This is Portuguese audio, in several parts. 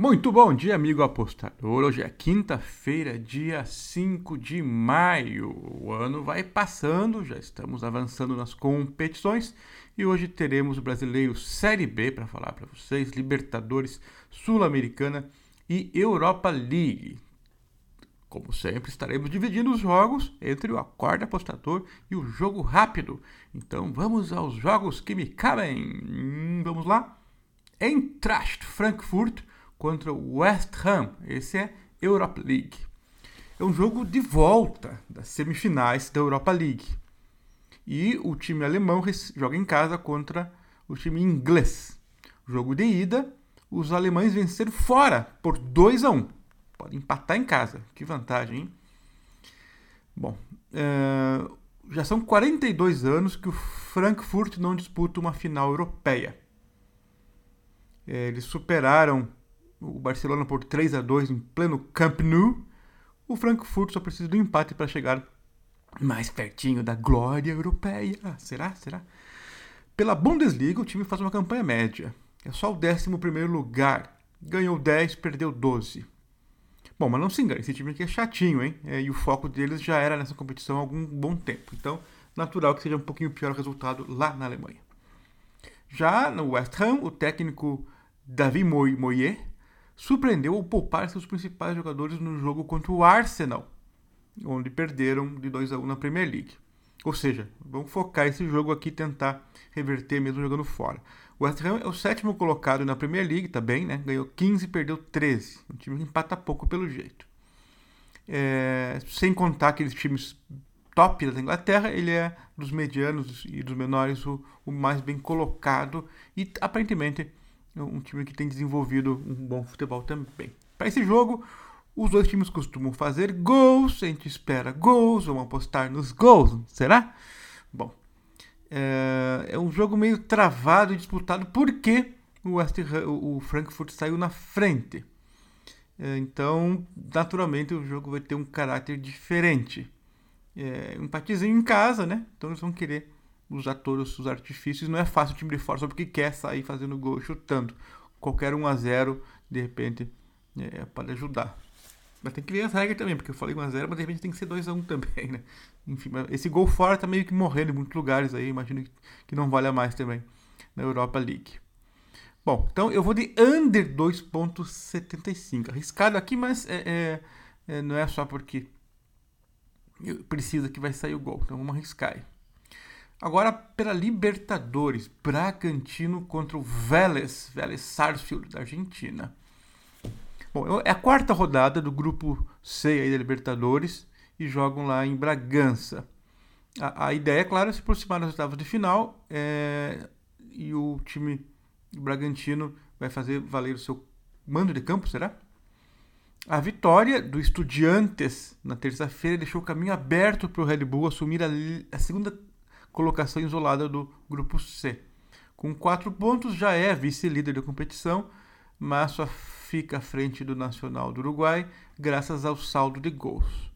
Muito bom dia, amigo apostador. Hoje é quinta-feira, dia 5 de maio. O ano vai passando, já estamos avançando nas competições e hoje teremos o brasileiro Série B para falar para vocês, Libertadores, Sul-Americana e Europa League. Como sempre, estaremos dividindo os jogos entre o Acorda Apostador e o Jogo Rápido. Então vamos aos jogos que me cabem. Hum, vamos lá? Eintracht Frankfurt contra o West Ham. Esse é Europa League. É um jogo de volta das semifinais da Europa League. E o time alemão joga em casa contra o time inglês. Jogo de ida, os alemães venceram fora por 2 a 1. Pode empatar em casa. Que vantagem, hein? Bom, uh, já são 42 anos que o Frankfurt não disputa uma final europeia. É, eles superaram o Barcelona por 3 a 2 em pleno Camp Nou, o Frankfurt só precisa do empate para chegar mais pertinho da glória europeia. Será? Será? Pela Bundesliga, o time faz uma campanha média. É só o 11 lugar. Ganhou 10, perdeu 12. Bom, mas não se engane, esse time aqui é chatinho, hein? É, e o foco deles já era nessa competição há algum bom tempo. Então, natural que seja um pouquinho pior o resultado lá na Alemanha. Já no West Ham, o técnico Davi Moyet surpreendeu ao poupar seus principais jogadores no jogo contra o Arsenal, onde perderam de 2 a 1 na Premier League. Ou seja, vamos focar esse jogo aqui e tentar reverter mesmo jogando fora. O West Ham é o sétimo colocado na Premier League, bem, né? Ganhou 15 e perdeu 13. Um time que empata pouco pelo jeito. É, sem contar aqueles times top da Inglaterra, ele é dos medianos e dos menores o, o mais bem colocado e aparentemente um time que tem desenvolvido um bom futebol também. Para esse jogo, os dois times costumam fazer gols, a gente espera gols, vamos apostar nos gols, será? Bom, é, é um jogo meio travado e disputado porque o, West, o Frankfurt saiu na frente. É, então, naturalmente, o jogo vai ter um caráter diferente. É, um empatezinho em casa, né? Então eles vão querer usar todos os artifícios. Não é fácil o time de fora só porque quer sair fazendo gol chutando. Qualquer 1 a 0 de repente, é, pode ajudar. Mas tem que ver as regras também, porque eu falei 1x0, mas de repente tem que ser 2x1 também, né? Enfim, esse gol fora tá meio que morrendo em muitos lugares aí, imagino que não valha mais também na Europa League. Bom, então eu vou de under 2.75. Arriscado aqui, mas é, é, é, não é só porque precisa que vai sair o gol. Então vamos arriscar aí. Agora pela Libertadores, Bragantino contra o Vélez, Vélez Sarsfield da Argentina. Bom, é a quarta rodada do grupo C aí da Libertadores e jogam lá em Bragança. A, a ideia, é claro, é se aproximar das oitavas de final é, e o time Bragantino vai fazer valer o seu mando de campo, será? A vitória do Estudiantes na terça-feira deixou o caminho aberto para o Red Bull assumir a, a segunda colocação isolada do grupo C. Com quatro pontos, já é vice-líder da competição, mas só fica à frente do Nacional do Uruguai, graças ao saldo de gols.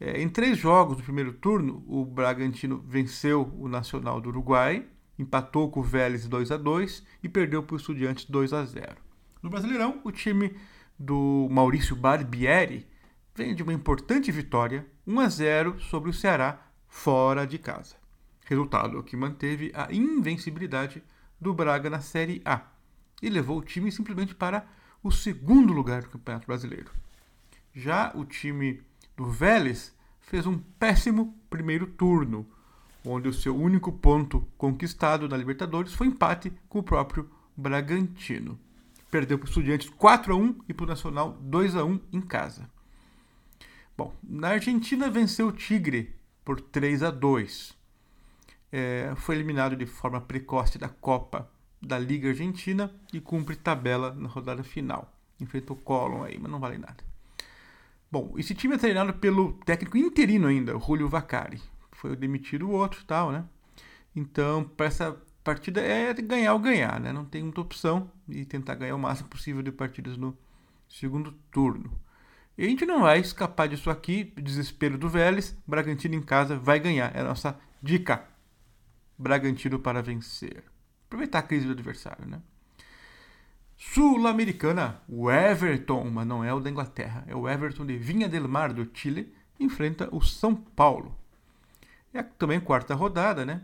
É, em três jogos do primeiro turno, o Bragantino venceu o Nacional do Uruguai, empatou com o Vélez 2 a 2 e perdeu para o Estudiantes 2 a 0. No Brasileirão, o time do Maurício Barbieri vem de uma importante vitória, 1 a 0 sobre o Ceará fora de casa resultado que manteve a invencibilidade do Braga na Série A e levou o time simplesmente para o segundo lugar do Campeonato Brasileiro. Já o time do Vélez fez um péssimo primeiro turno, onde o seu único ponto conquistado na Libertadores foi empate com o próprio Bragantino. Perdeu para o Estudiantes 4 a 1 e para o Nacional 2 a 1 em casa. Bom, na Argentina venceu o Tigre por 3 a 2 é, foi eliminado de forma precoce da Copa da Liga Argentina e cumpre tabela na rodada final. Enfrentou o Colón aí, mas não vale nada. Bom, esse time é treinado pelo técnico interino ainda, o Julio Vacari. Foi demitido o outro tal, né? Então, para essa partida é ganhar ou ganhar, né? Não tem muita opção e tentar ganhar o máximo possível de partidas no segundo turno. E a gente não vai escapar disso aqui, desespero do Vélez, Bragantino em casa vai ganhar. É a nossa dica. Bragantino para vencer. Aproveitar a crise do adversário, né? Sul-Americana, o Everton, mas não é o da Inglaterra, é o Everton de Vinha del Mar do Chile, enfrenta o São Paulo. É também quarta rodada, né?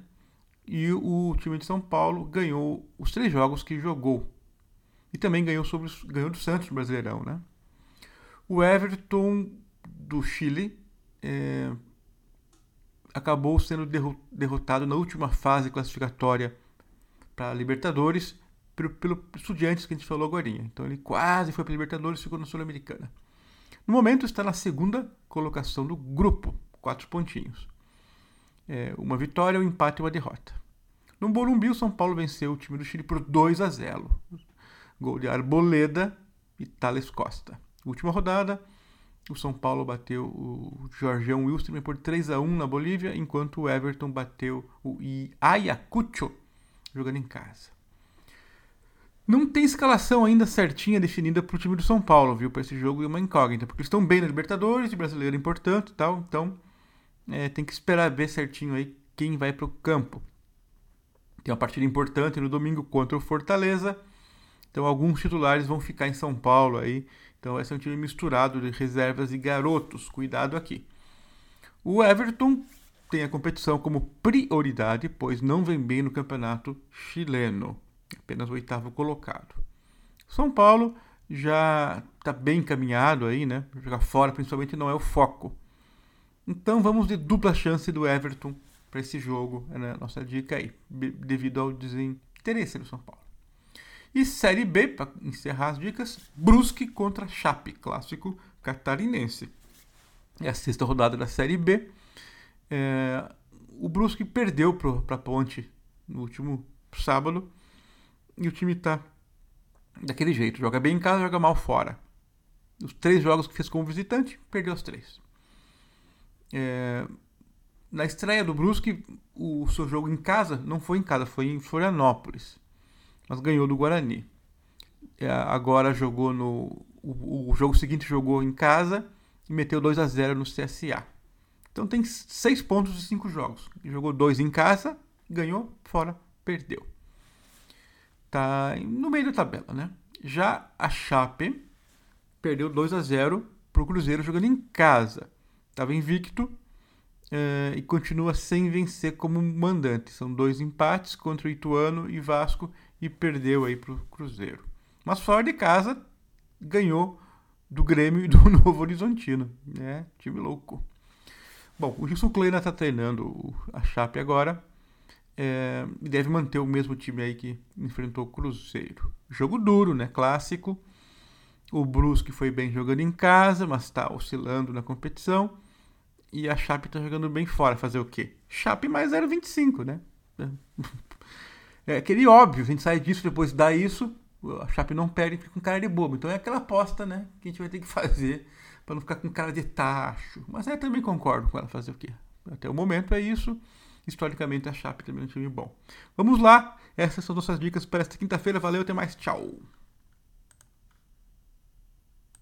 E o time de São Paulo ganhou os três jogos que jogou. E também ganhou, sobre, ganhou do Santos Brasileirão, né? O Everton do Chile é, acabou sendo derrotado na última fase classificatória para a Libertadores pelo, pelo Estudiantes que a gente falou agora. Então ele quase foi para a Libertadores e ficou na Sul-Americana. No momento está na segunda colocação do grupo, quatro pontinhos. É, uma vitória, um empate e uma derrota. No Morumbi, o São Paulo venceu o time do Chile por 2 a 0. Gol de Arboleda e Thales Costa. Última rodada, o São Paulo bateu o Jorgeão Wilstermann por 3 a 1 na Bolívia, enquanto o Everton bateu o Ayacucho jogando em casa. Não tem escalação ainda certinha definida para o time do São Paulo, viu? Para esse jogo é uma incógnita, porque eles estão bem na Libertadores, brasileiro importante e tal, então é, tem que esperar ver certinho aí quem vai para o campo. Tem uma partida importante no domingo contra o Fortaleza, então alguns titulares vão ficar em São Paulo aí, então vai ser um time misturado de reservas e garotos, cuidado aqui. O Everton tem a competição como prioridade, pois não vem bem no campeonato chileno apenas o oitavo colocado. São Paulo já está bem encaminhado aí, né? Jogar fora principalmente não é o foco. Então vamos de dupla chance do Everton para esse jogo, é né? nossa dica aí, devido ao desinteresse do São Paulo. E Série B, para encerrar as dicas, Brusque contra Chape, clássico catarinense. É a sexta rodada da Série B. É, o Brusque perdeu para a Ponte no último sábado e o time tá daquele jeito. Joga bem em casa, joga mal fora. Os três jogos que fez como visitante, perdeu os três. É... Na estreia do Brusque, o seu jogo em casa não foi em casa, foi em Florianópolis. Mas ganhou do Guarani. É, agora jogou no. O, o, jogo seguinte jogou em casa e meteu 2 a 0 no CSA. Então tem seis pontos de cinco jogos. Jogou dois em casa, ganhou, fora, perdeu tá no meio da tabela, né? Já a Chape perdeu 2 a 0 para o Cruzeiro jogando em casa. Estava invicto uh, e continua sem vencer como mandante. São dois empates contra o Ituano e Vasco e perdeu aí para o Cruzeiro. Mas fora de casa ganhou do Grêmio e do Novo Horizontino. né? time louco. Bom, o Gilson Kleina está treinando a Chape agora é, e deve manter o mesmo time aí que enfrentou o Cruzeiro. Jogo duro, né? Clássico. O Brusque foi bem jogando em casa, mas está oscilando na competição. E a Chape está jogando bem fora. Fazer o quê? Chape mais 0,25, né? É aquele óbvio, a gente sai disso, depois dá isso, a Chape não perde e fica com cara de bobo. Então é aquela aposta, né? Que a gente vai ter que fazer para não ficar com cara de tacho. Mas aí também concordo com ela fazer o quê? Até o momento é isso. Historicamente, a Chape também é um time bom. Vamos lá. Essas são nossas dicas para esta quinta-feira. Valeu, até mais. Tchau.